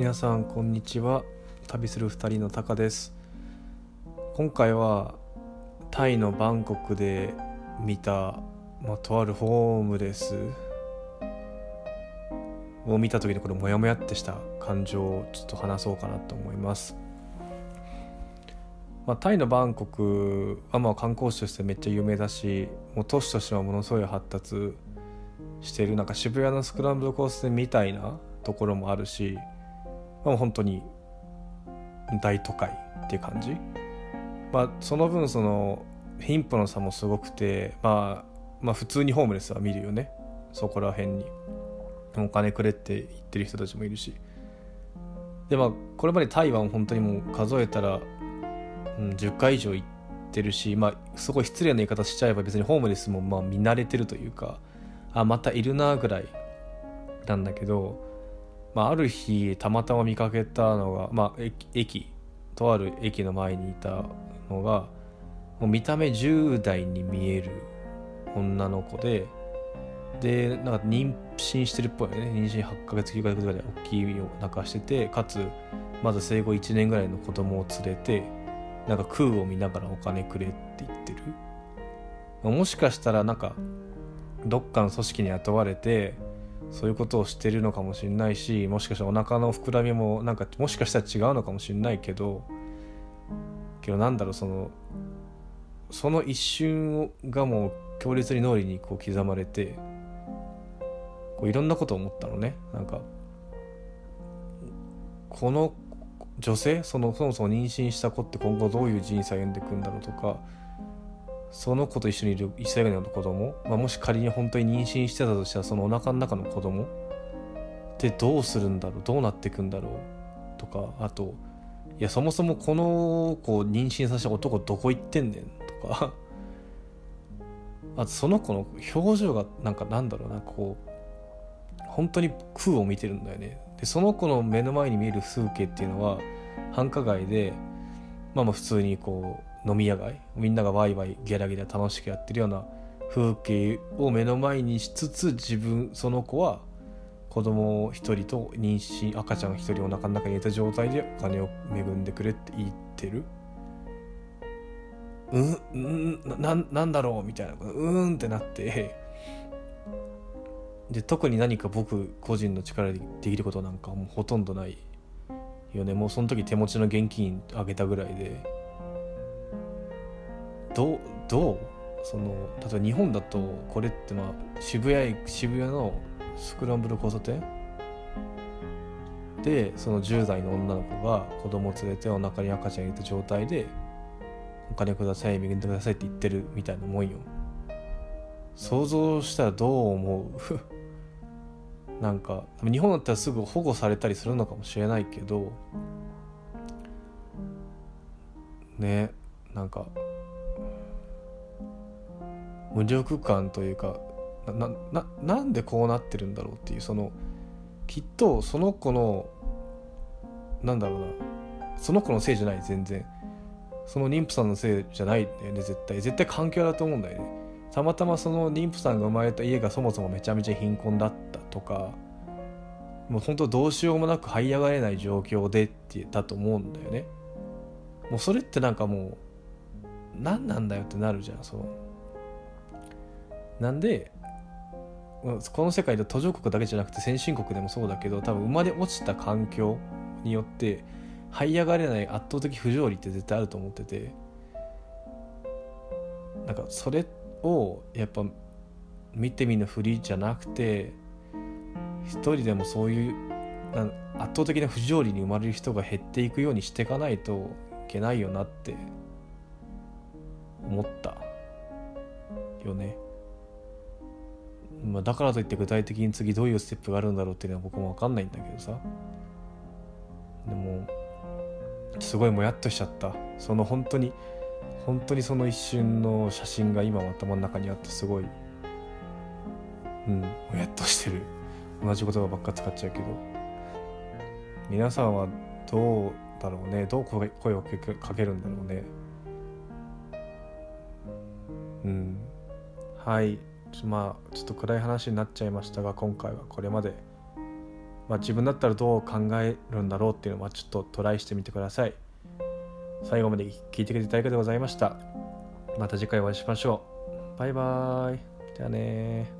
皆さんこんにちは。旅する2人のタカです。今回はタイのバンコクで見た、まあ、とあるホームレスを見た時にこのモヤモヤってした感情をちょっと話そうかなと思います、まあ、タイのバンコクはまあ観光地としてめっちゃ有名だしもう都市としてはものすごい発達してる。なんか渋谷のスクランブル交差点みたいなところもあるし、まあ、本当に大都会っていう感じ、まあ、その分その貧富の差もすごくて、まあ、まあ普通にホームレスは見るよね。そこら辺に。お金くれって言ってる人たちもいるし。でまあこれまで台湾本当にもう数えたら、うん、10回以上行ってるしまあすごい失礼な言い方しちゃえば別にホームレスもまあ見慣れてるというかあまたいるなぐらいなんだけど、まあ、ある日たまたま見かけたのが、まあ、駅とある駅の前にいたのがもう見た目10代に見える女の子ででなんか妊娠してるっぽいね。妊娠8ヶ月9ヶ月ぐらいで大きいお腹しててかつまず生後1年ぐらいの子供を連れてなんか空を見ながらお金くれって言ってる。もしかしたらなんかどっかの組織に雇われてそういうことをしてるのかもしれないしもしかしたらお腹の膨らみもなんかもしかしたら違うのかもしれないけどけどなんだろうそのその一瞬がもう強烈に脳裏にこう刻まれてこういろんなことを思ったのね。なんかこの女性そのそもそも妊娠した子って今後どういう人生を歩んでいくんだろうとかその子と一緒にいる1歳ぐらいの子供、まあ、もし仮に本当に妊娠してたとしたらそのお腹の中の子供？ってどうするんだろう？どうなっていくんだろう？とかあといやそもそもこの子を妊娠させた男どこ行ってんねん？とか。あとその子の表情がなんかなんだろう？なこう本当に空を見てるんだよね。でその子の目の前に見える風景っていうのは繁華街でまあまあ普通にこう飲み屋街みんながワイワイゲラゲラ楽しくやってるような風景を目の前にしつつ自分その子は子供一人と妊娠赤ちゃん一人お腹の中に入れた状態でお金を恵んでくれって言ってる。うんうんなんだろうみたいなうんってなって。で特に何か僕個人の力でできることなんかもうほとんどないよね。もうその時手持ちの現金あげたぐらいで。どうどう？その例えば日本だとこれってまあ渋谷渋谷のスクランブル交差点？でその10代の女の子が子供を連れてお腹に赤ちゃん入れた状態でお金ください恵んでくださいって言ってるみたいなもんよ。想像したらどう思う？なんか日本だったらすぐ保護されたりするのかもしれないけどねなんか無力感というかなななんでこうなってるんだろうっていうそのきっとその子のなんだろうなその子のせいじゃない全然。その妊婦さんのせいじゃないんだよね絶対。絶対環境だと思うんだよね。たまたまその妊婦さんが生まれた家がそもそもめちゃめちゃ貧困だったとかもう本当どうしようもなく這い上がれない状況でって言ったと思うんだよね。もうそれってなんかもう何なんだよってなるじゃんその。なんでこの世界で途上国だけじゃなくて先進国でもそうだけど多分生まれ落ちた環境によって這い上がれない圧倒的不条理って絶対あると思っててなんかそれをやっぱ見てみぬふりじゃなくて一人でもそういう圧倒的な不条理に生まれる人が減っていくようにしていかないといけないよなって思ったよね。まあ、だからといって具体的に次どういうステップがあるんだろうっていうのは僕も分かんないんだけどさ。でもすごいもやっとしちゃった。その本当に本当にその一瞬の写真が今頭の中にあってすごいうんもやっとしてる。同じ言葉ばっか使っちゃうけど。皆さんはどうだろうね。どう声をかけるんだろうね。うん。はい。まあちょっと暗い話になっちゃいましたが今回はこれまで。まあ、自分だったらどう考えるんだろうっていうのはちょっとトライしてみてください。最後まで聞いてくれてありがとうございました。また次回お会いしましょう。バイバーイ。じゃあね